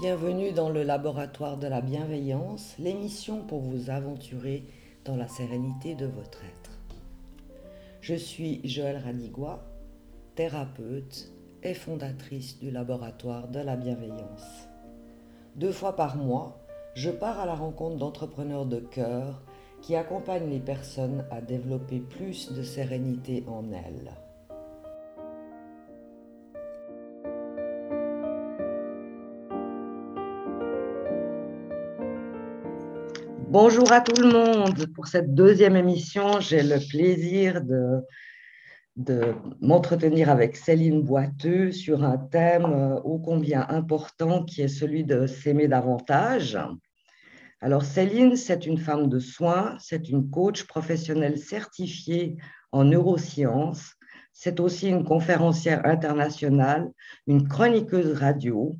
Bienvenue dans le laboratoire de la bienveillance, l'émission pour vous aventurer dans la sérénité de votre être. Je suis Joëlle Radigois, thérapeute et fondatrice du laboratoire de la bienveillance. Deux fois par mois, je pars à la rencontre d'entrepreneurs de cœur qui accompagnent les personnes à développer plus de sérénité en elles. Bonjour à tout le monde. Pour cette deuxième émission, j'ai le plaisir de, de m'entretenir avec Céline Boiteux sur un thème euh, ô combien important qui est celui de s'aimer davantage. Alors Céline, c'est une femme de soins, c'est une coach professionnelle certifiée en neurosciences, c'est aussi une conférencière internationale, une chroniqueuse radio,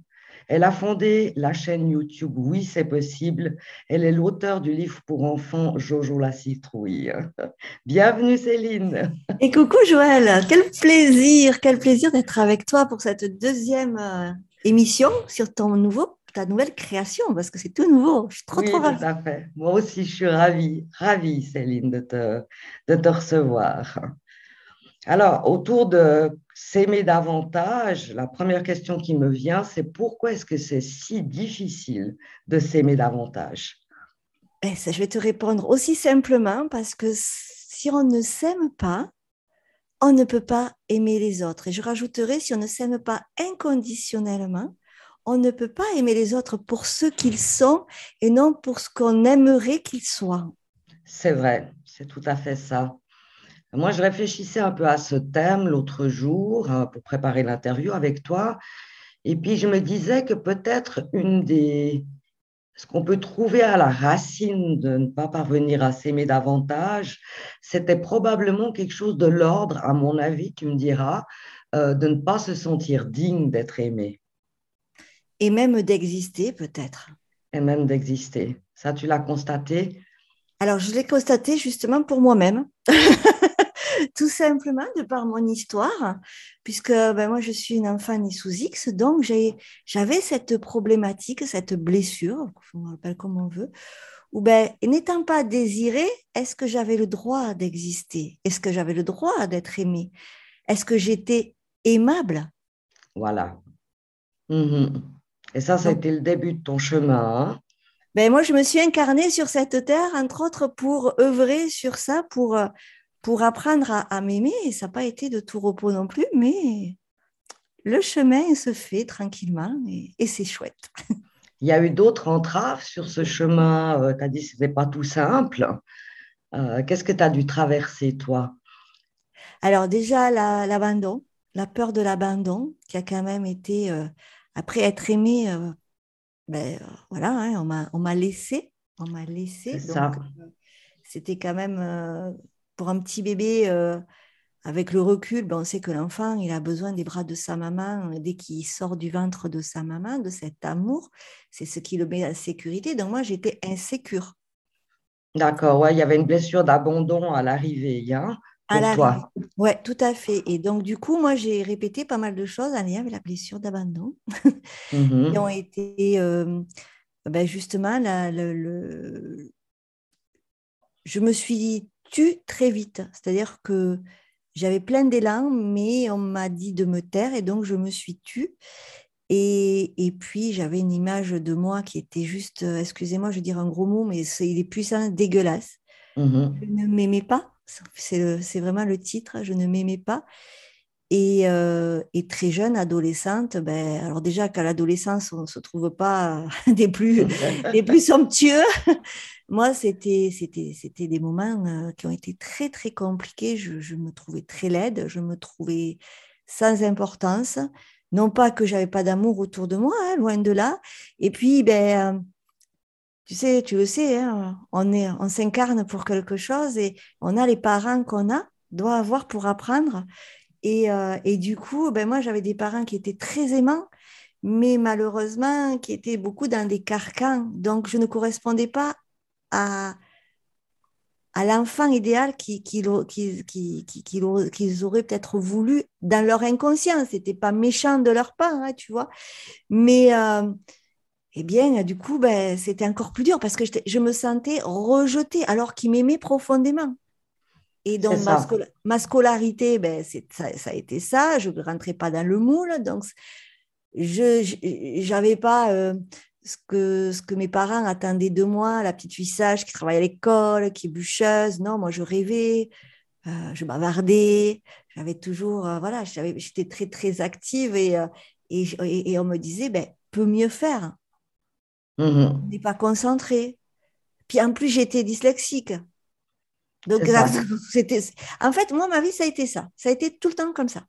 elle a fondé la chaîne YouTube Oui, c'est possible. Elle est l'auteur du livre pour enfants Jojo la citrouille. Bienvenue Céline. Et coucou Joël, quel plaisir, quel plaisir d'être avec toi pour cette deuxième euh, émission sur ton nouveau ta nouvelle création, parce que c'est tout nouveau. Je suis trop, oui, trop ravie. Tout à fait. Moi aussi, je suis ravie, ravie, Céline, de te, de te recevoir. Alors, autour de s'aimer davantage, la première question qui me vient, c'est pourquoi est-ce que c'est si difficile de s'aimer davantage? Ben, ça, Je vais te répondre aussi simplement parce que si on ne s'aime pas, on ne peut pas aimer les autres. Et je rajouterai, si on ne s'aime pas inconditionnellement, on ne peut pas aimer les autres pour ce qu'ils sont et non pour ce qu'on aimerait qu'ils soient. C'est vrai, c'est tout à fait ça. Moi, je réfléchissais un peu à ce thème l'autre jour hein, pour préparer l'interview avec toi. Et puis, je me disais que peut-être une des... Ce qu'on peut trouver à la racine de ne pas parvenir à s'aimer davantage, c'était probablement quelque chose de l'ordre, à mon avis, tu me diras, euh, de ne pas se sentir digne d'être aimé. Et même d'exister, peut-être. Et même d'exister. Ça, tu l'as constaté? Alors, je l'ai constaté justement pour moi-même. tout simplement de par mon histoire, puisque ben, moi je suis une enfant née sous X, donc j'avais cette problématique, cette blessure, on appelle comme on veut, où ben, n'étant pas désirée, est-ce que j'avais le droit d'exister? Est-ce que j'avais le droit d'être aimée? Est-ce que j'étais aimable? Voilà. Mhm. Et ça, ça a été le début de ton chemin. Hein? ben, moi, je me suis incarnée sur cette terre, entre autres, pour œuvrer sur ça, pour euh, pour apprendre à, m'aimer. Et ça n'a pas été de tout repos non plus, mais le chemin se fait tranquillement et, c'est chouette. Il y a eu d'autres entraves sur ce chemin. Euh, tu as dit que ce n'était pas tout simple. Euh, qu'est-ce que tu as dû traverser, toi? Alors déjà, l'abandon, la, peur de l'abandon, qui a quand même été, euh, après être aimé, ben, voilà, hein, on m'a laissé. On m'a laissé. C'était quand même pour un petit bébé, euh, avec le recul, ben, on sait que l'enfant, il a besoin des bras de sa maman dès qu'il sort du ventre de sa maman, de cet amour. C'est ce qui le met en sécurité. Donc moi, j'étais insécure. D'accord, ouais, il y avait une blessure d'abandon à l'arrivée, hein, à toi. Oui, tout à fait. Et donc, du coup, moi, j'ai répété pas mal de choses en lien avec la blessure d'abandon, mmh qui ont été euh, ben, justement, la, le... je me suis très vite. C'est-à-dire que j'avais plein d'élan, mais on m'a dit de me taire et donc je me suis tue. Et, et puis j'avais une image de moi qui était juste, euh, excusez-moi, je vais dire un gros mot, mais c'est, il est puissant, dégueulasse. Mmh je ne m'aimais pas, c'est, vraiment le titre, je ne m'aimais pas. Et, euh, et, très jeune, adolescente, ben, alors déjà qu'à l'adolescence, on ne se trouve pas des plus, des plus somptueux. Moi, c'était, des moments euh, qui ont été très, très compliqués. Je, me trouvais très laide, je me trouvais sans importance. Non pas que j'avais pas d'amour autour de moi, hein, loin de là. Et puis, ben, tu sais, tu le sais, hein, on, est, on s'incarne pour quelque chose et on a les parents qu'on a, doit avoir pour apprendre. Et, euh, et du coup, ben, moi, j'avais des parents qui étaient très aimants, mais malheureusement, qui étaient beaucoup dans des carcans. Donc, je ne correspondais pas à, à l'enfant idéal qu'ils auraient peut-être voulu dans leur inconscience. C'était pas méchant de leur part, hein, tu vois. Mais euh, eh bien, du coup, ben, c'était encore plus dur parce que je me sentais rejetée alors qu'ils m'aimaient profondément. Et donc, ma, scolarité, ben, ça, ça, a été ça. Je ne rentrais pas dans le moule. Donc, je n'avais pas euh, ce, que, ce que mes parents attendaient de moi, la petite fille sage qui travaille à l'école, qui est bûcheuse. Non, moi, je rêvais, euh, je bavardais. J'avais toujours, euh, voilà, j'étais très, très active et, et, et, on me disait, ben, peut mieux faire. Mmh on n'est pas concentré. Puis en plus, j'étais dyslexique. Donc, c'était. En fait, moi, ma vie, ça a été ça. Ça a été tout le temps comme ça.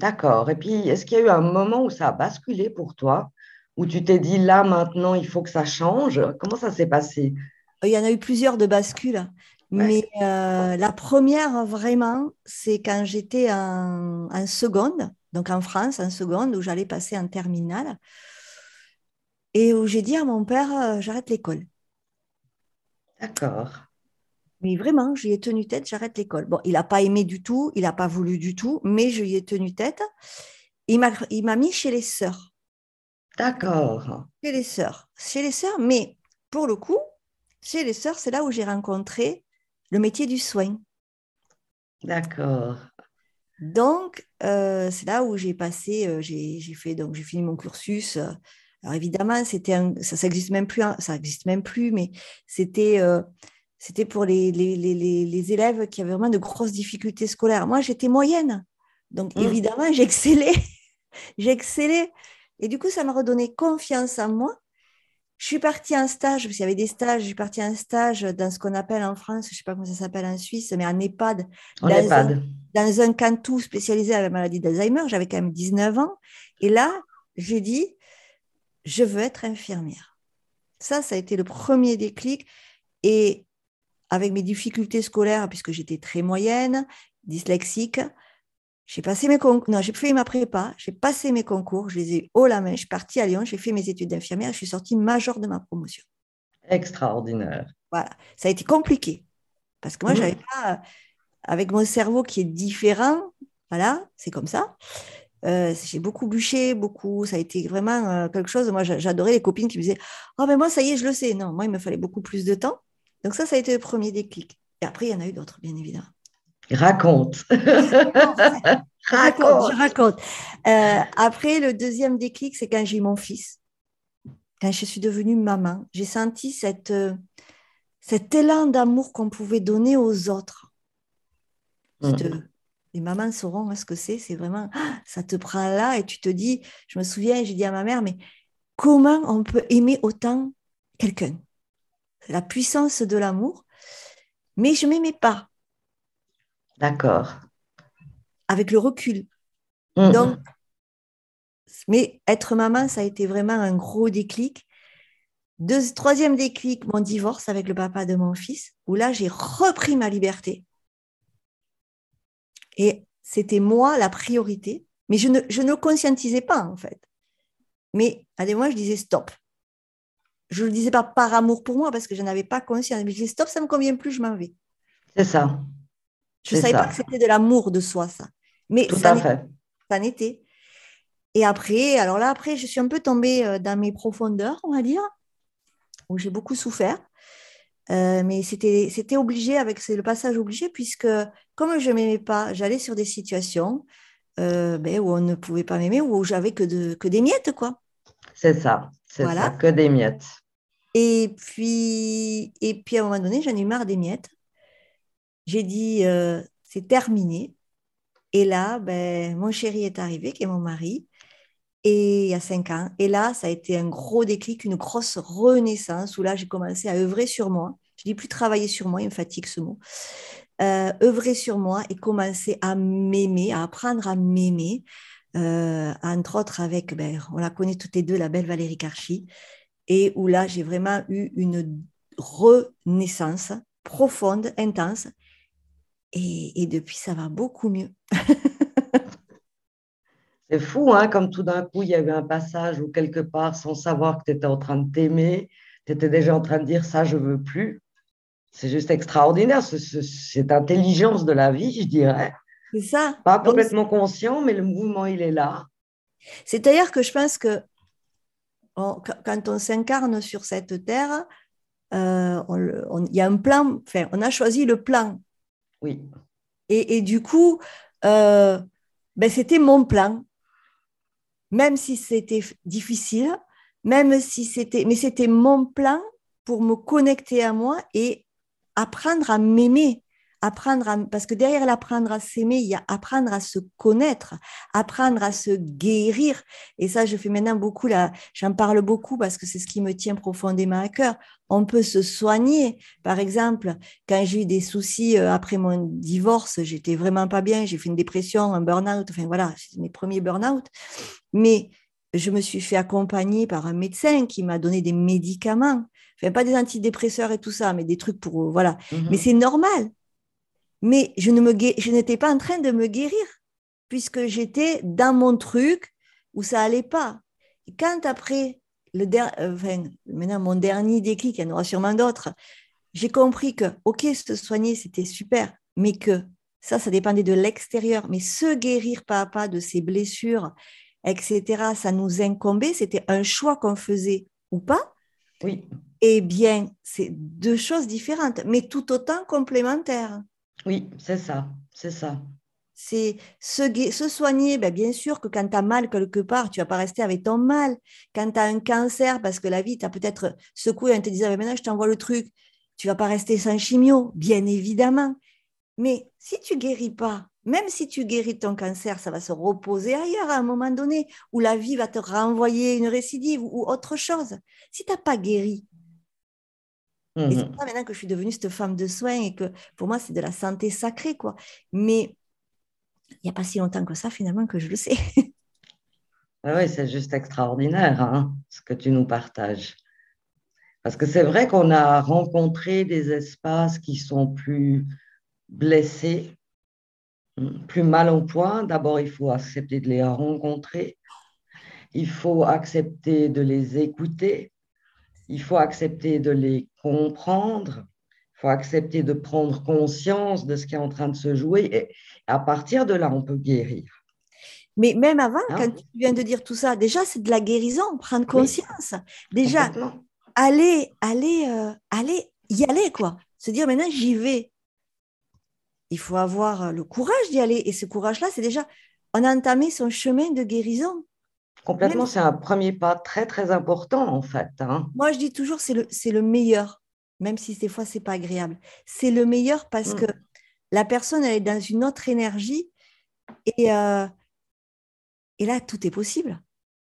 D'accord. Et puis, est-ce qu'il y a eu un moment où ça a basculé pour toi, où tu t'es dit là, maintenant, il faut que ça change? Comment ça s'est passé? Il y en a eu plusieurs de bascules. Mais euh, la première, vraiment, c'est quand j'étais en, en, seconde, donc en France, en seconde, où j'allais passer en terminale, et où j'ai dit à mon père, euh, j'arrête l'école. D'accord. Mais vraiment, j'y ai tenu tête, j'arrête l'école. Bon, il n'a pas aimé du tout, il n'a pas voulu du tout, mais je y ai tenu tête. Il m'a mis chez les sœurs. D'accord. Chez les sœurs. Chez les sœurs, mais pour le coup, chez les sœurs, c'est là où j'ai rencontré le métier du soin. D'accord. Donc, euh, c'est là où j'ai passé, euh, j'ai fait, donc j'ai fini mon cursus. Alors évidemment, c'était ça, ça existe même plus, hein, ça existe même plus, mais c'était euh, c'était pour les, les, élèves qui avaient vraiment de grosses difficultés scolaires. Moi, j'étais moyenne. Donc, mmh. évidemment, j'excellais. j'excellais. Et du coup, ça m'a redonné confiance en moi. Je suis partie en stage, parce qu'il y avait des stages, je suis partie en stage dans ce qu'on appelle en France, je ne sais pas comment ça s'appelle en Suisse, mais en EHPAD. En dans, EHPAD. Un, dans un cantou spécialisé à la maladie d'Alzheimer. J'avais quand même 19 ans. Et là, j'ai dit, je veux être infirmière. Ça, ça a été le premier déclic. Et avec mes difficultés scolaires, puisque j'étais très moyenne, dyslexique, j'ai passé mes concours, non, j'ai fait ma prépa, j'ai passé mes concours, je les ai haut la main, je suis partie à Lyon, j'ai fait mes études d'infirmière, je suis sortie major de ma promotion. Extraordinaire. Voilà, ça a été compliqué, parce que moi, je mmh. j'avais pas, avec mon cerveau qui est différent, voilà, c'est comme ça. Euh, j'ai beaucoup bûché, beaucoup, ça a été vraiment euh, quelque chose. Moi, j'adorais les copines qui me disaient Oh, mais moi, ça y est, je le sais. Non, moi, il me fallait beaucoup plus de temps. Donc ça, ça a été le premier déclic. Et après, il y en a eu d'autres, bien évidemment. Raconte. raconte. Je raconte. Euh, après, le deuxième déclic, c'est quand j'ai eu mon fils. Quand je suis devenue maman, j'ai senti cette, cet élan d'amour qu'on pouvait donner aux autres. Mm. Les mamans sauront ce que c'est. C'est vraiment, ça te prend là et tu te dis, je me souviens, j'ai dit à ma mère, mais comment on peut aimer autant quelqu'un? La puissance de l'amour, mais je ne m'aimais pas. D'accord. Avec le recul. Mm-hmm. Donc, mais être maman, ça a été vraiment un gros déclic. Deux, troisième déclic, mon divorce avec le papa de mon fils, où là, j'ai repris ma liberté. Et c'était moi la priorité, mais je ne, je ne conscientisais pas, en fait. Mais à des mois, je disais stop je ne le disais pas par amour pour moi parce que je n'avais pas conscience. Mais je disais stop, ça ne me convient plus, je m'en vais. C'est ça. Je ne savais pas que c'était de l'amour de soi, ça. Mais Tout ça à fait. Ça n'était. Et après, alors là, après, je suis un peu tombée euh, dans mes profondeurs, on va dire, où j'ai beaucoup souffert. Euh, mais c'était, c'était obligé, avec c'est le passage obligé, puisque comme je ne m'aimais pas, j'allais sur des situations euh, ben, où on ne pouvait pas m'aimer, où j'avais que, de, que des miettes, quoi. C'est ça. C'est ça, que des miettes. Et puis, et puis à un moment donné, j'en ai eu marre des miettes. J'ai dit, euh, c'est terminé. Et là, ben, mon chéri est arrivé, qui est mon mari, et il y a cinq ans. Et là, ça a été un gros déclic, une grosse renaissance, où là, j'ai commencé à œuvrer sur moi. Je dis plus travailler sur moi, il me fatigue ce mot. Euh, œuvrer sur moi et commencer à m'aimer, à apprendre à m'aimer, euh, entre autres avec, ben, on la connaît toutes les deux, la belle Valérie Karchi, et où là, j'ai vraiment eu une renaissance profonde, intense, et, depuis, ça va beaucoup mieux. C'est fou, hein, comme tout d'un coup, il y a eu un passage où quelque part, sans savoir que tu étais en train de t'aimer, tu étais déjà en train de dire ça, je veux plus. C'est juste extraordinaire, cette intelligence de la vie, je dirais. C'est ça. Pas complètement conscient, mais le mouvement, il est là. C'est d'ailleurs que je pense que quand on s'incarne sur cette terre, euh, il y a un plan, enfin, on a choisi le plan. Oui. Et, du coup, euh, ben, c'était mon plan. Même si c'était difficile, même si c'était, mais c'était mon plan pour me connecter à moi et apprendre à m'aimer apprendre à, parce que derrière l'apprendre à s'aimer, il y a apprendre à se connaître, apprendre à se guérir. Et ça, je fais maintenant beaucoup là, j'en parle beaucoup parce que c'est ce qui me tient profondément à cœur. On peut se soigner. Par exemple, quand j'ai eu des soucis euh, après mon divorce, j'étais vraiment pas bien, j'ai fait une dépression, un burn-out, enfin voilà, c'est mes premiers burn-out. Mais je me suis fait accompagner par un médecin qui m'a donné des médicaments. Enfin, pas des antidépresseurs et tout ça, mais des trucs pour, voilà. Mmh mais c'est normal mais je ne me je n'étais pas en train de me guérir puisque j'étais dans mon truc où ça allait pas. Et quand après le euh, enfin, maintenant mon dernier déclic, il y en aura sûrement d'autres, j'ai compris que ok se soigner c'était super, mais que ça ça dépendait de l'extérieur, mais se guérir pas à pas de ses blessures, etc. Ça nous incombait, c'était un choix qu'on faisait ou pas. Oui. Eh bien, c'est deux choses différentes, mais tout autant complémentaires. Oui, c'est ça, c'est ça. C'est se, se, soigner, ben bien sûr que quand tu as mal quelque part, tu vas pas rester avec ton mal. Quand tu as un cancer, parce que la vie t'a peut-être secoué en te disant, ben maintenant je t'envoie le truc, tu vas pas rester sans chimio, bien évidemment. Mais si tu guéris pas, même si tu guéris ton cancer, ça va se reposer ailleurs à un moment donné, où la vie va te renvoyer une récidive ou, autre chose. Si tu n'as pas guéri, et c'est mmh. ça maintenant que je suis devenue cette femme de soins et que pour moi, c'est de la santé sacrée, quoi. Mais il n'y a pas si longtemps que ça, finalement, que je le sais. Ah oui, c'est juste extraordinaire hein, ce que tu nous partages. Parce que c'est vrai qu'on a rencontré des espaces qui sont plus blessés, plus mal en point. D'abord, il faut accepter de les rencontrer. Il faut accepter de les écouter il faut accepter de les comprendre, faut accepter de prendre conscience de ce qui est en train de se jouer et à partir de là, on peut guérir. Mais même avant, hein? quand tu viens de dire tout ça, déjà, c'est de la guérison, prendre conscience. déjà, aller, aller, euh, aller, y aller, quoi. Se dire maintenant, j'y vais. Il faut avoir le courage d'y aller. Et ce courage-là, c'est déjà, on a entamé son chemin de guérison. Complètement, c'est un premier pas très, très important, en fait. Hein. Moi, je dis toujours, c'est le, le meilleur, même si des fois, c'est pas agréable. C'est le meilleur parce mm. que la personne, elle est dans une autre énergie et, euh, et là, tout est possible.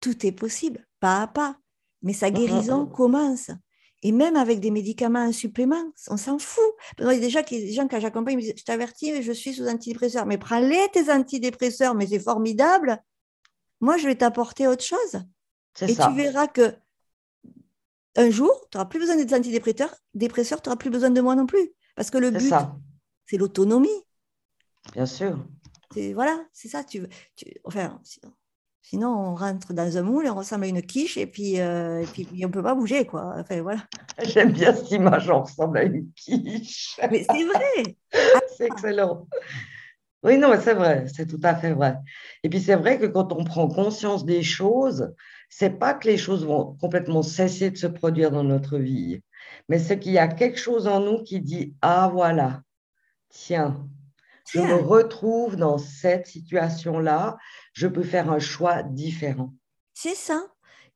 Tout est possible, pas à pas. Mais sa mm, mm, guérison commence. Et même avec des médicaments en supplément, on s'en fout. Il y a déjà des gens que j'accompagne me disent Je t'avertis, je suis sous antidépresseurs. Mais prends-les tes antidépresseurs, mais c'est formidable moi, je vais t'apporter autre chose. Et tu verras que un jour, tu n'auras plus besoin des antidépresseurs, dépresseurs, tu n'auras plus besoin de moi non plus. Parce que le but, c'est l'autonomie. Bien sûr. Voilà, c'est ça. Tu, tu, enfin, sinon, on rentre dans un moule et on ressemble à une quiche et puis, euh, et puis on ne peut pas bouger. Quoi. Enfin, voilà. J'aime bien cette image, on ressemble à une quiche. Mais c'est vrai. c'est excellent. Oui, non, c'est vrai, c'est tout à fait vrai. Et puis c'est vrai que quand on prend conscience des choses, c'est pas que les choses vont complètement cesser de se produire dans notre vie, mais c'est qu'il y a quelque chose en nous qui dit ah voilà, tiens, je me retrouve dans cette situation-là, je peux faire un choix différent. C'est ça.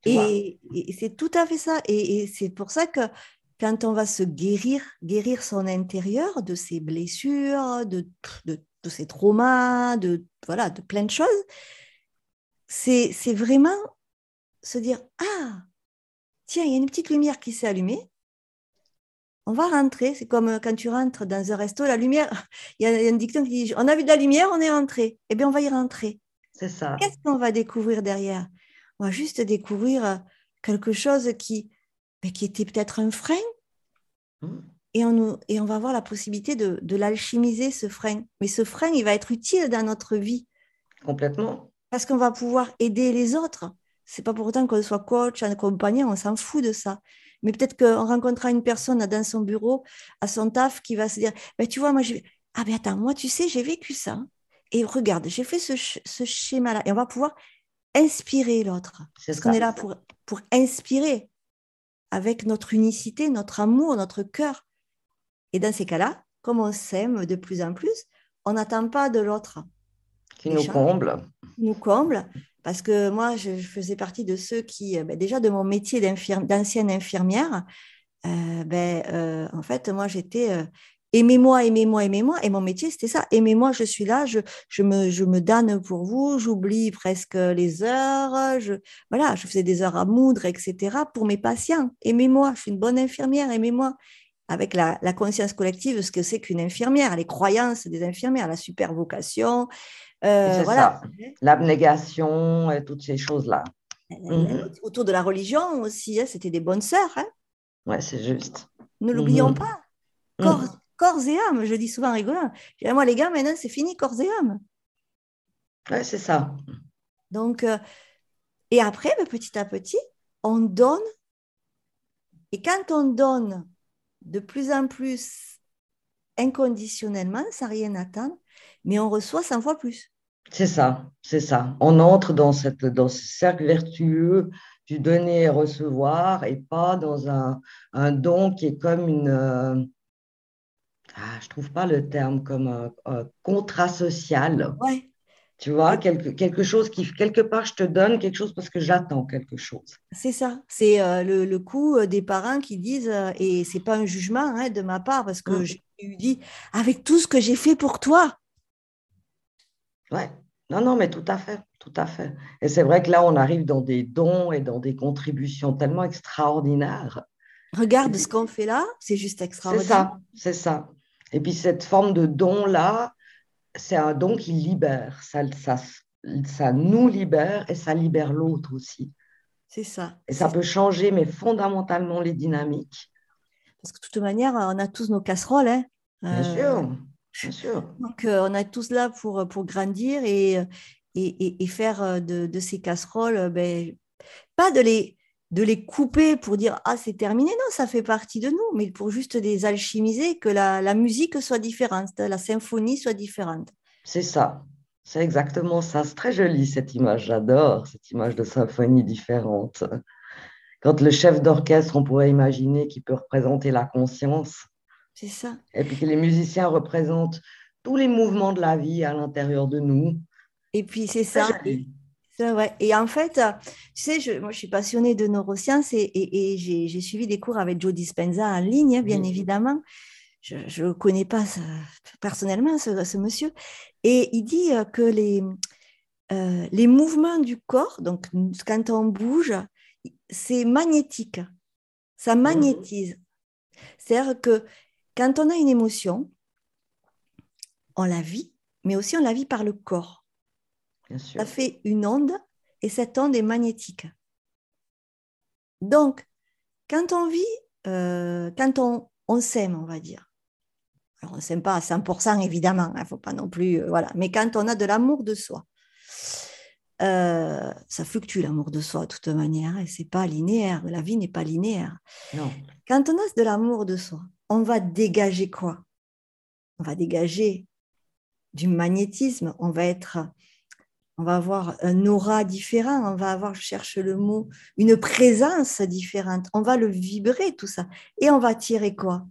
Et, c'est tout à fait ça. Et, c'est pour ça que quand on va se guérir, guérir son intérieur de ses blessures, de, de de ces traumas, de, voilà, de plein de choses, c'est vraiment se dire Ah, tiens, il y a une petite lumière qui s'est allumée. On va rentrer. C'est comme quand tu rentres dans un resto, la lumière, il y a un dicton qui dit On a vu de la lumière, on est rentré. Eh bien, on va y rentrer. C'est ça. Qu'est-ce qu'on va découvrir derrière? On va juste découvrir quelque chose qui, ben, qui était peut-être un frein. Mmh et on, et on va avoir la possibilité de, de l'alchimiser, ce frein. Mais ce frein, il va être utile dans notre vie. Complètement. Parce qu'on va pouvoir aider les autres. C'est pas pour autant qu'on soit coach, accompagnant, on s'en fout de ça. mais peut-être qu'on rencontrera une personne dans son bureau, à son taf, qui va se dire, ben, tu vois, moi, je... ah ben attends, moi, tu sais, j'ai vécu ça. Et regarde, j'ai fait ce, ce schéma-là. Et on va pouvoir inspirer l'autre. Parce qu'on est là pour, pour inspirer avec notre unicité, notre amour, notre cœur. Et dans ces cas-là, comme on s'aime de plus en plus, on n'attend pas de l'autre. Qui nous comble. Nous comble. Parce que moi, je, faisais partie de ceux qui, euh, ben, déjà de mon métier d'ancienne infirmière, euh, ben, euh, en fait, moi, j'étais aimez-moi, aimez-moi, aimez-moi. Et mon métier, c'était ça. Aimez-moi, je suis là, je, me, je pour vous, j'oublie presque les heures. Je, voilà, je faisais des heures à moudre, etc. pour mes patients. Aimez-moi, je suis une bonne infirmière, aimez-moi. Avec la, la conscience collective, ce que c'est qu'une infirmière, les croyances des infirmières, la super vocation. Euh, voilà. L'abnégation et toutes ces choses-là. Mhm. Autour de la religion aussi, hein, c'était des bonnes sœurs. Hein ouais, c'est juste. Ne l'oublions mhm. pas. Corps, mhm corps et âme. Je dis souvent rigolant. Moi, les gars, maintenant, c'est fini, corps et âme. Ouais, c'est ça. Donc, euh, et après, ben, petit à petit, on donne. Et quand on donne de plus en plus inconditionnellement, sans rien attendre, mais on reçoit 100 fois plus. C'est ça, c'est ça. On entre dans, cette, dans ce cercle vertueux du donner et recevoir et pas dans un, un don qui est comme une, euh, ah, je trouve pas le terme comme un, contrat social. Ouais. Tu vois, quelque, quelque chose qui, quelque part, je te donne quelque chose parce que j'attends quelque chose. C'est ça. C'est euh, le, le, coup euh, des parents qui disent, euh, et c'est pas un jugement hein, de ma part, parce que je lui dis, avec tout ce que j'ai fait pour toi. Ouais. Non, non, mais tout à fait, tout à fait. Et c'est vrai que là, on arrive dans des dons et dans des contributions tellement extraordinaires. Regarde ce qu'on fait là, c'est juste extraordinaire. C'est ça, c'est ça. Et puis cette forme de don-là, c'est un don qui libère. Ça, ça, ça nous libère et ça libère l'autre aussi. C'est ça. Et ça peut changer, mais fondamentalement, les dynamiques. Parce que de toute manière, on a tous nos casseroles. Hein. Bien euh, sûr, bien sûr. Donc, euh, on est tous là pour, pour grandir et, et, et faire de, de, ces casseroles, ben, pas de les, de les couper pour dire ah c'est terminé. Non ça fait partie de nous mais pour juste les alchimiser que la, musique soit différente la symphonie soit différente. C'est ça. C'est exactement ça. C'est très joli cette image. J'adore cette image de symphonie différente. Quand le chef d'orchestre on pourrait imaginer qu'il peut représenter la conscience c'est ça et puis que les musiciens représentent tous les mouvements de la vie à l'intérieur de nous et puis c'est ça et en fait, tu sais, je, moi, je suis passionnée de neurosciences et, j'ai suivi des cours avec Joe Dispenza en ligne, bien évidemment. Je ne connais pas personnellement ce, monsieur. Et il dit euh, que les, euh, les mouvements du corps, donc quand on bouge, c'est magnétique. Ça mmh magnétise. C'est-à-dire que quand on a une émotion, on la vit, mais aussi on la vit par le corps. Ça fait une onde et cette onde est magnétique. Donc, quand on vit, euh, quand on, on s'aime, on va dire, alors on ne s'aime pas à 100% évidemment, il hein, ne faut pas non plus, euh, voilà, mais quand on a de l'amour de soi, euh, ça fluctue l'amour de soi de toute manière, et c'est pas linéaire, la vie n'est pas linéaire. Non. Quand on a de l'amour de soi, on va dégager quoi? On va dégager du magnétisme, on va être on va avoir un aura différent, on va avoir, je cherche le mot, une présence différente, on va le vibrer tout ça. Et on va attirer quoi?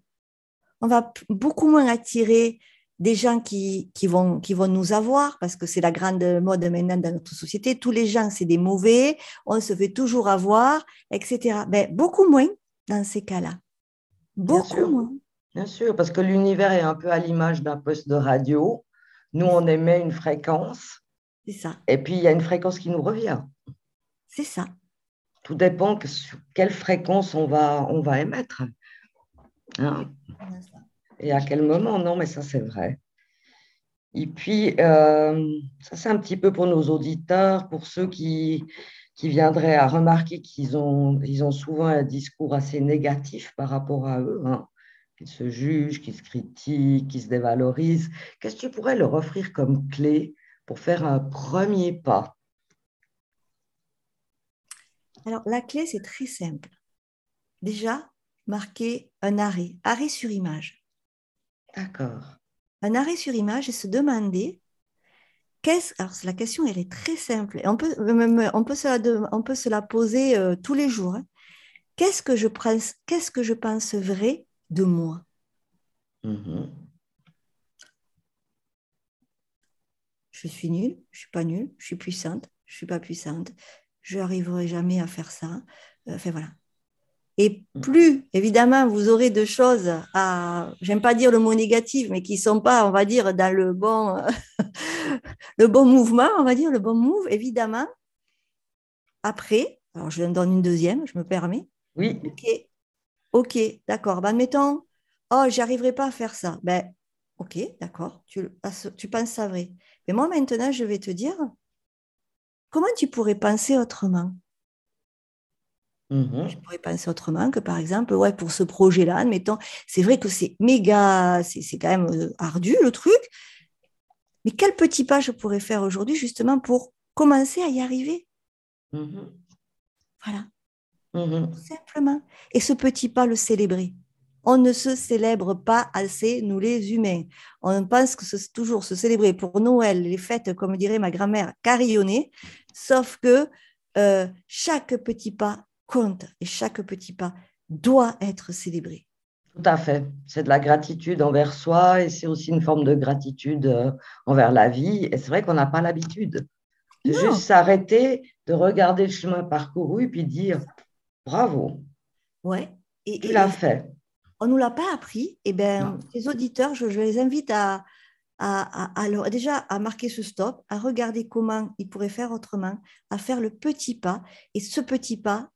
On va beaucoup moins attirer des gens qui, vont, qui vont nous avoir, parce que c'est la grande mode maintenant dans notre société. Tous les gens, c'est des mauvais, on se fait toujours avoir, etc. Mais ben, beaucoup moins dans ces cas-là. Beaucoup moins. Bien sûr, parce que l'univers est un peu à l'image d'un poste de radio. Nous, on émet une fréquence c'est ça. Et puis, il y a une fréquence qui nous revient. C'est ça. Tout dépend que sur quelle fréquence on va, on va émettre. Hein. Et à quel moment Non, mais ça, c'est vrai. Et puis, euh, ça, c'est un petit peu pour nos auditeurs, pour ceux qui, qui viendraient à remarquer qu'ils ont, ils ont souvent un discours assez négatif par rapport à eux, hein. qu'ils se jugent, qu'ils se critiquent, qu'ils se dévalorisent. Qu'est-ce que tu pourrais leur offrir comme clé pour faire un premier pas? Alors, la clé, c'est très simple. déjà marquer un arrêt, arrêt sur image. D'accord. Un arrêt sur image et se demander qu'est-ce. Alors, la question, elle est très simple. on, peut, on, peut, se la, on peut se la poser euh, tous les jours. Hein. Qu'est-ce que, je pense, qu'est-ce que je pense vrai de moi? Mm-hmm. Je suis nulle, je suis pas nulle, je suis puissante, je suis pas puissante, je n'arriverai jamais à faire ça. Euh, enfin voilà. Et mm. plus, évidemment, vous aurez de choses à, j'aime pas dire le mot négatif, mais qui sont pas, on va dire, dans le bon, le bon mouvement, on va dire, le bon move, évidemment. Après, alors je donne une deuxième, je me permets. Oui. Ok, ok, d'accord. Ben, admettons, oh, j'arriverai pas à faire ça. Ben, ok, d'accord, tu, tu penses ça vrai. Mais moi, maintenant, je vais te dire, comment tu pourrais penser autrement? Mhm. Je pourrais penser autrement que, par exemple, ouais, pour ce projet-là, admettons, c'est vrai que c'est méga, c'est quand même euh, ardu le truc, mais quel petit pas je pourrais faire aujourd'hui justement pour commencer à y arriver? Mhm. Voilà. Mhm. simplement. Et ce petit pas, le célébrer. On ne se célèbre pas assez, nous les humains. On pense que c'est toujours se célébrer pour Noël, les fêtes, comme dirait ma grand-mère, carillonner, sauf que euh, chaque petit pas compte et chaque petit pas doit être célébré. Tout à fait. C'est de la gratitude envers soi et c'est aussi une forme de gratitude euh, envers la vie. Et c'est vrai qu'on n'a pas l'habitude de juste s'arrêter, de regarder le chemin parcouru et puis dire bravo. Ouais. Et, tu l'as fait. On ne nous l'a pas appris. Eh ben, les auditeurs, je, les invite à, à, à, déjà à marquer ce stop, à regarder comment ils pourraient faire autrement, à faire le petit pas. Et ce petit pas,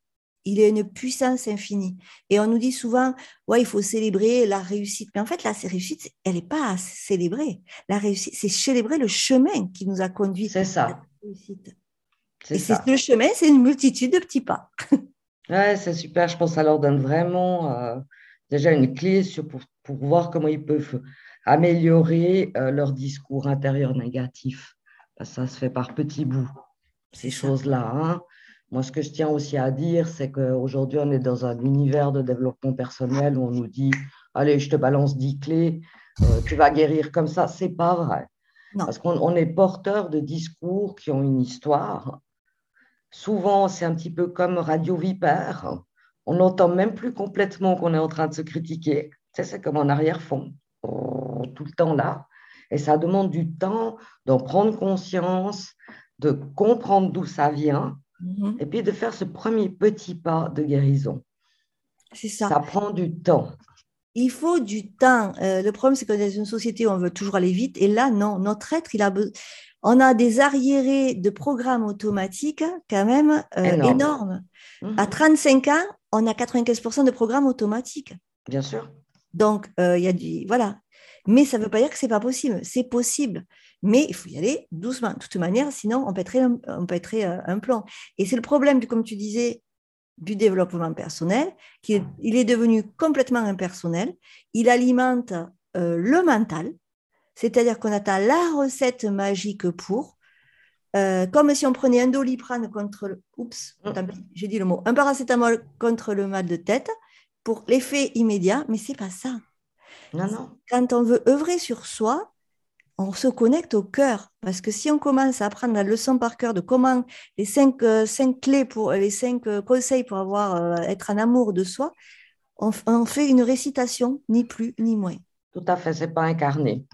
il a une puissance infinie. Et on nous dit souvent, ouais, il faut célébrer la réussite. Mais en fait, la réussite, elle n'est pas à célébrer. La réussite, c'est célébrer le chemin qui nous a conduit à la réussite. Et le chemin, c'est une multitude de petits pas. ouais, c'est super. Je pense que ça leur donne vraiment euh, déjà une clé pour, pour, voir comment ils peuvent améliorer euh, leur discours intérieur négatif. Ça se fait par petits bouts, ces choses-là. Hein. Moi, ce que je tiens aussi à dire, c'est qu'aujourd'hui, on est dans un univers de développement personnel où on nous dit Allez, je te balance 10 clés, euh, tu vas guérir comme ça. Ce n'est pas vrai. Parce qu'on est porteur de discours qui ont une histoire. Souvent, c'est un petit peu comme Radio Vipère. On n'entend même plus complètement qu'on est en train de se critiquer. c'est comme en arrière-fond, tout le temps là. Et ça demande du temps d'en prendre conscience, de comprendre d'où ça vient Mhm. Et puis de faire ce premier petit pas de guérison. C'est ça. Ça prend du temps. Il faut du temps. Euh, le problème, c'est que dans une société, on veut toujours aller vite. Et là, non. Notre être, il a on a des arriérés de programmes automatiques quand même euh, énormes. Mhm. À 35 ans, on a 95% de programmes automatiques. Bien sûr. Donc, euh, il y a du. Voilà. Mais ça ne veut pas dire que ce n'est pas possible. C'est possible. Mais il faut y aller doucement. De toute manière, sinon, on pèterait, on pèterait euh, un plan. Et c'est le problème, comme tu disais, du développement personnel, qu'il il est devenu complètement impersonnel. Il alimente euh, le mental, c'est-à-dire qu'on attend la recette magique pour, euh, comme si on prenait un doliprane contre le, oups, mm. j'ai dit le mot, un paracétamol contre le mal de tête pour l'effet immédiat, mais c'est pas ça. Non, non. Quand on veut œuvrer sur soi, on se connecte au cœur. Parce que si on commence à apprendre la leçon par cœur de comment les cinq, euh, cinq clés, pour, les cinq euh, conseils pour avoir, euh, être en amour de soi, on, fait une récitation, ni plus ni moins. Tout à fait, c'est pas incarné.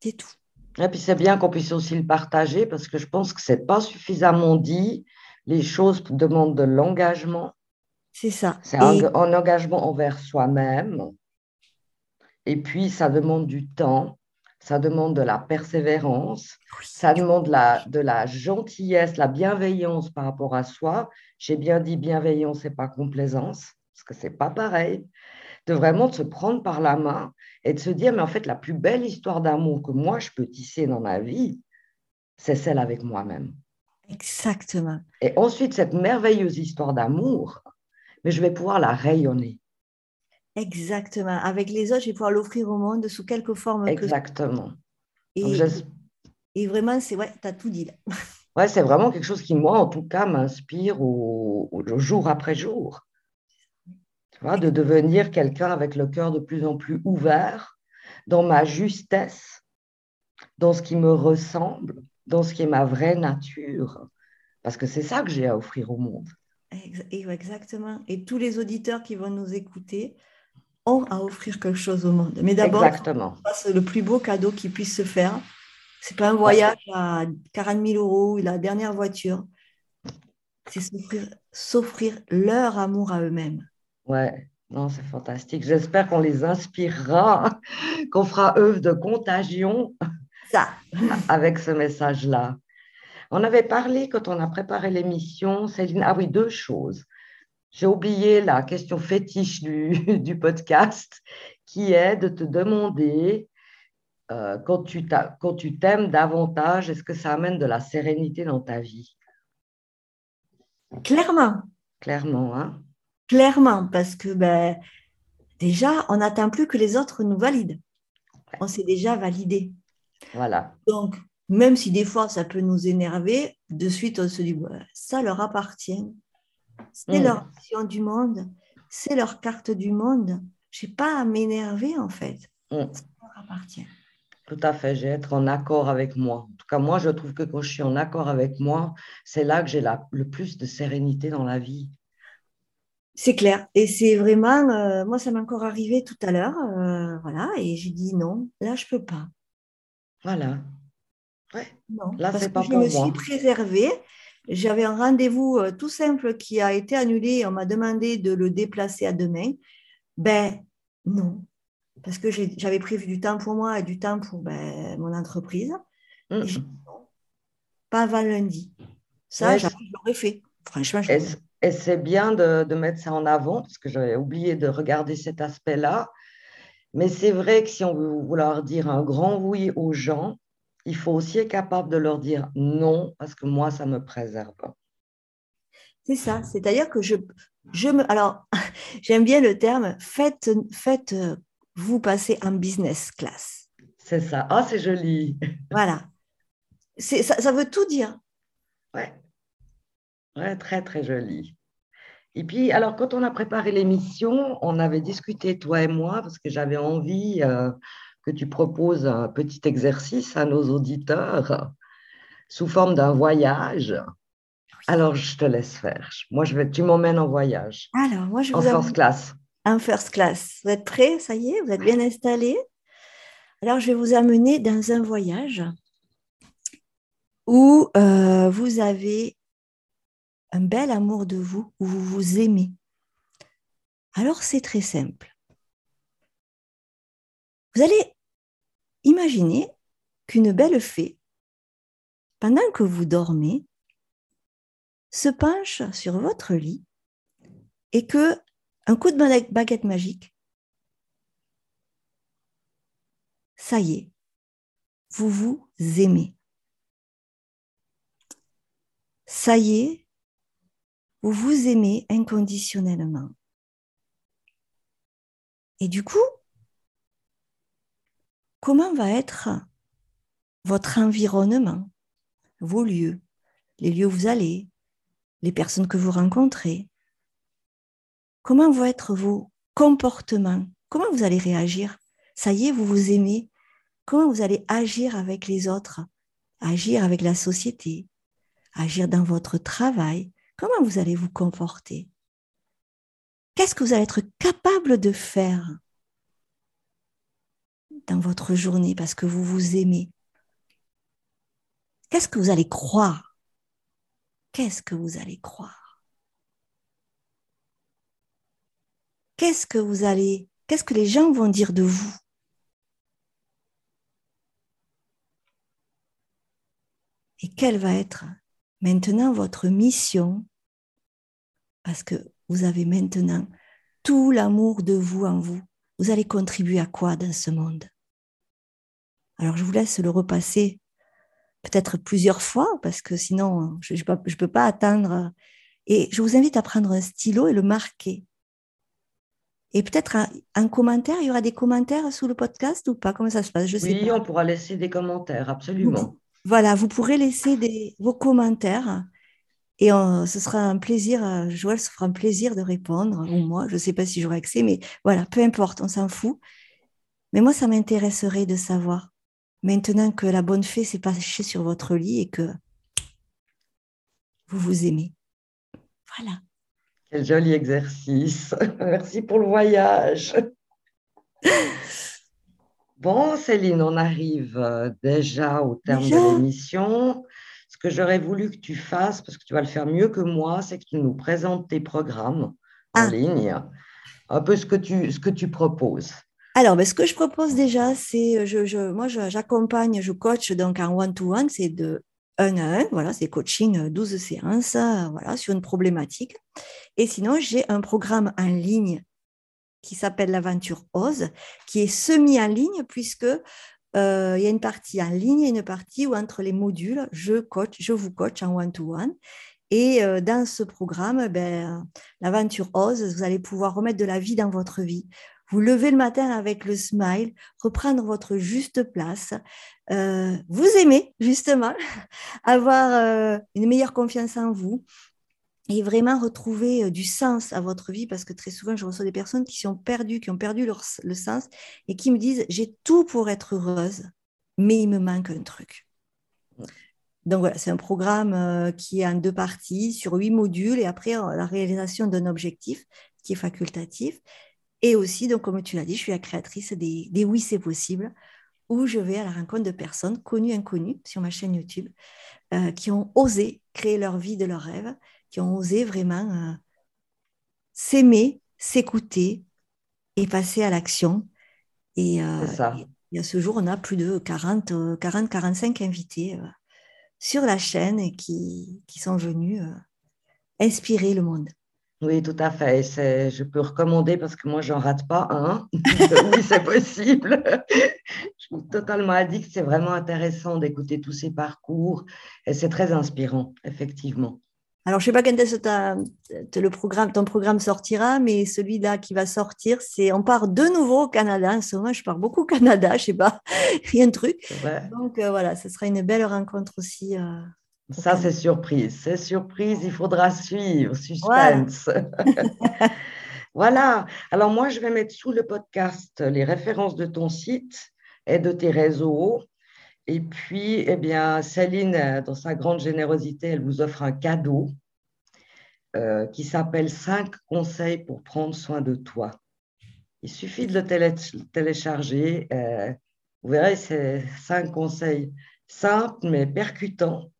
C'est tout. Et puis c'est bien qu'on puisse aussi le partager parce que je pense que c'est pas suffisamment dit. Les choses demandent de l'engagement. C'est ça. C'est un engagement envers soi-même. Et puis ça demande du temps ça demande de la persévérance, ça demande la, de la gentillesse, la bienveillance par rapport à soi. J'ai bien dit bienveillance et pas complaisance, parce que c'est pas pareil. De vraiment se prendre par la main et de se dire, mais en fait, la plus belle histoire d'amour que moi, je peux tisser dans ma vie, c'est celle avec moi-même. Exactement. Et ensuite, cette merveilleuse histoire d'amour, mais je vais pouvoir la rayonner. Exactement. Avec les autres, je vais pouvoir l'offrir au monde sous quelque forme. Exactement. Et, et, vraiment, c'est ouais, tu as tout dit là. Ouais, c'est vraiment quelque chose qui, moi, en tout cas, m'inspire au, jour après jour. de devenir quelqu'un avec le cœur de plus en plus ouvert dans ma justesse, dans ce qui me ressemble, dans ce qui est ma vraie nature. Parce que c'est ça que j'ai à offrir au monde. Exactement. Et tous les auditeurs qui vont nous écouter ont à offrir quelque chose au monde. Mais d'abord, c'est le plus beau cadeau qu'ils puissent se faire. C'est pas un voyage à 40 000 euros, la dernière voiture. C'est s'offrir leur amour à eux-mêmes. Ouais, non, c'est fantastique. J'espère qu'on les inspirera, qu'on fera œuvre de contagion Ça. avec ce message-là. On avait parlé quand on a préparé l'émission, Céline. Ah oui, deux choses. J'ai oublié la question fétiche du, du, podcast, qui est de te demander, euh, quand tu t'aimes davantage, est-ce que ça amène de la sérénité dans ta vie? Clairement. Clairement, hein Clairement, parce que ben, déjà, on n'attend plus que les autres nous valident. On s'est déjà validé. Voilà. Donc, même si des fois ça peut nous énerver, de suite on se dit ça leur appartient. C'est mm. leur vision du monde, c'est leur carte du monde. Je n'ai pas à m'énerver en fait. Mm. Ça leur appartient. Tout à fait, j'ai être en accord avec moi. En tout cas, moi, je trouve que quand je suis en accord avec moi, c'est là que j'ai le plus de sérénité dans la vie. C'est clair. Et c'est vraiment, euh, moi, ça m'est encore arrivé tout à l'heure. Euh, voilà, et j'ai dit non, là, je ne peux pas. Voilà. Ouais. Non, là, c'est pas je me suis préservée. J'avais un rendez-vous euh, tout simple qui a été annulé. On m'a demandé de le déplacer à demain. Ben non, parce que j'avais prévu du temps pour moi et du temps pour ben, mon entreprise. Mmh. pas avant lundi. Ça, je l'aurais fait. Franchement, Et c'est bien de, de, mettre ça en avant, parce que j'avais oublié de regarder cet aspect-là. Mais c'est vrai que si on veut vouloir dire un grand oui aux gens, il faut aussi être capable de leur dire non, parce que moi, ça me préserve. C'est ça. C'est-à-dire que je, je me. Alors, j'aime bien le terme faites, faites vous passer en business class. C'est ça. Ah, c'est joli. Voilà. Ça, ça veut tout dire. Ouais. Ouais, très, très joli. Et puis, alors, quand on a préparé l'émission, on avait discuté, toi et moi, parce que j'avais envie euh, que tu proposes un petit exercice à nos auditeurs sous forme d'un voyage. Alors, je te laisse faire. Moi, je vais, tu m'emmènes en voyage. Alors, moi, je en first class. En first class. Vous êtes prêts? Ça y est Vous êtes bien installés? Alors, je vais vous amener dans un voyage où euh, vous avez un bel amour de vous, où vous vous aimez. Alors, c'est très simple. Vous allez imaginer qu'une belle fée, pendant que vous dormez, se penche sur votre lit et que un coup de baguette magique, ça y est, vous vous aimez. Ça y est, vous vous aimez inconditionnellement. Et du coup, comment va être votre environnement, vos lieux, les lieux où vous allez, les personnes que vous rencontrez? Comment vont être vos comportements? Comment vous allez réagir? Ça y est, vous vous aimez. Comment vous allez agir avec les autres? Agir avec la société? Agir dans votre travail? Comment vous allez vous comporter? Qu'est-ce que vous allez être capable de faire dans votre journée parce que vous vous aimez. Qu'est-ce que vous allez croire? Qu'est-ce que vous allez croire? Qu'est-ce que vous allez Qu'est-ce que les gens vont dire de vous? Et quelle va être maintenant votre mission? Parce que vous avez maintenant tout l'amour de vous en vous. Vous allez contribuer à quoi dans ce monde? Alors je vous laisse le repasser peut-être plusieurs fois parce que sinon je ne peux pas atteindre. Et je vous invite à prendre un stylo et le marquer. Et peut-être un, commentaire, il y aura des commentaires sous le podcast ou pas? Comment ça se passe? Je sais Oui, on pourra laisser des commentaires, absolument. voilà, vous pourrez laisser des, vos commentaires Et ce sera un plaisir, Joël, ce sera un plaisir de répondre, ou moi, je ne sais pas si j'aurai accès, mais voilà, peu importe, on s'en fout. Mais moi, ça m'intéresserait de savoir, maintenant que la bonne fée s'est passée sur votre lit et que vous vous aimez. Voilà. Quel joli exercice. Merci pour le voyage. Bon, Céline, on arrive euh, déjà au terme de l'émission. Ce que j'aurais voulu que tu fasses, parce que tu vas le faire mieux que moi, c'est que tu nous présentes tes programmes en ah. ligne, un peu ce que tu, ce que tu proposes. Alors, ben, ce que je propose déjà, c'est, euh, je, moi, j'accompagne, je coach donc en one-to-one, c'est de 1 à 1, voilà, c'est coaching 12 euh, séances, voilà, sur une problématique. Et sinon, j'ai un programme en ligne qui s'appelle l'aventure Ose, qui est semi en ligne puisque euh, y a une partie en ligne et une partie où entre les modules, je coach, je vous coach en one-to-one. Et euh, dans ce programme, ben, l'aventure Ose, vous allez pouvoir remettre de la vie dans votre vie. Vous levez le matin avec le smile, reprendre votre juste place, euh, vous aimez justement, avoir une meilleure confiance en vous, et vraiment retrouver euh, du sens à votre vie parce que très souvent je reçois des personnes qui sont perdues, qui ont perdu leur, le sens et qui me disent j'ai tout pour être heureuse, mais il me manque un truc. Donc voilà, c'est un programme euh, qui est en deux parties sur huit modules et après euh, la réalisation d'un objectif qui est facultatif. Et aussi, donc comme tu l'as dit, je suis la créatrice des, des Oui c'est possible où je vais à la rencontre de personnes connues, inconnues sur ma chaîne YouTube qui ont osé créer leur vie de leurs rêves qui ont osé vraiment euh, s'aimer, s'écouter et passer à l'action. Et, euh, à ce jour, on a plus de 40, 40 45 invités euh, sur la chaîne et qui, qui sont venus inspirer le monde. Oui, tout à fait. Je peux recommander parce que moi, j'en rate pas un. oui, c'est possible. je suis totalement addict. C'est vraiment intéressant d'écouter tous ces parcours et c'est très inspirant, effectivement. Alors, je ne sais pas quand est-ce le programme, ton programme sortira, mais celui-là qui va sortir, c'est on part de nouveau au Canada. En ce moment, je pars beaucoup au Canada, je ne sais pas, rien de truc. Donc euh, voilà, ce sera une belle rencontre aussi. Euh, Ça, c'est surprise. C'est surprise, il faudra suivre. Suspense. voilà. Alors, moi, je vais mettre sous le podcast les références de ton site et de tes réseaux et puis, eh bien, Céline, dans sa grande générosité, elle vous offre un cadeau euh, qui s'appelle 5 conseils pour prendre soin de toi. Il suffit de le télécharger. Euh, vous verrez, c'est 5 conseils simples mais percutants.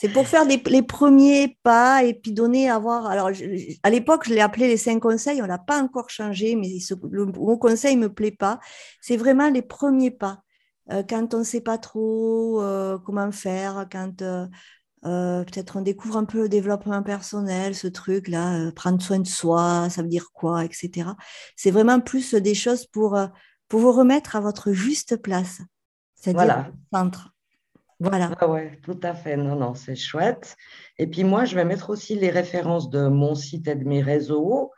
C'est pour faire les premiers pas et puis donner, avoir. Alors, à l'époque, je l'ai appelé les cinq conseils. On l'a pas encore changé, mais le mot conseil ne me plaît pas. C'est vraiment les premiers pas. Euh, quand on ne sait pas trop euh, comment faire, quand euh, peut-être on découvre un peu le développement personnel, ce truc-là, prendre soin de soi, ça veut dire quoi, etc. C'est vraiment plus des choses pour, pour vous remettre à votre juste place, c'est-à-dire voilà. centre. Voilà. Ah ouais, tout à fait. Non, non, c'est chouette. Et puis moi, je vais mettre aussi les références de mon site et de mes réseaux.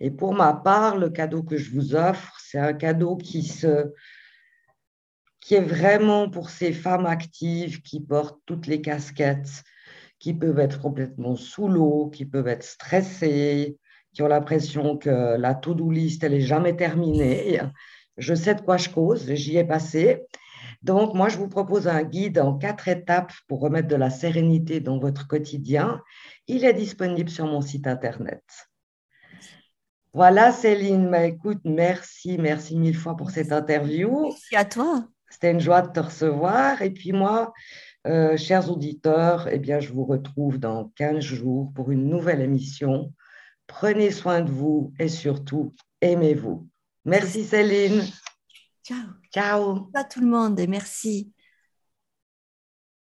Et pour ma part, le cadeau que je vous offre, c'est un cadeau qui se, qui est vraiment pour ces femmes actives qui portent toutes les casquettes, qui peuvent être complètement sous l'eau, qui peuvent être stressées, qui ont l'impression que la to-do list, elle n'est jamais terminée. Je sais de quoi je cause, j'y ai passé. Donc, moi, je vous propose un guide en quatre étapes pour remettre de la sérénité dans votre quotidien. Il est disponible sur mon site Internet. Voilà, Céline, bah, écoute, merci, merci mille fois pour cette interview. Merci à toi. C'était une joie de te recevoir. Et puis moi, euh, chers auditeurs, eh bien, je vous retrouve dans 15 jours pour une nouvelle émission. Prenez soin de vous et surtout, aimez-vous. Merci Céline. Ciao. Ciao. À tout le monde et merci.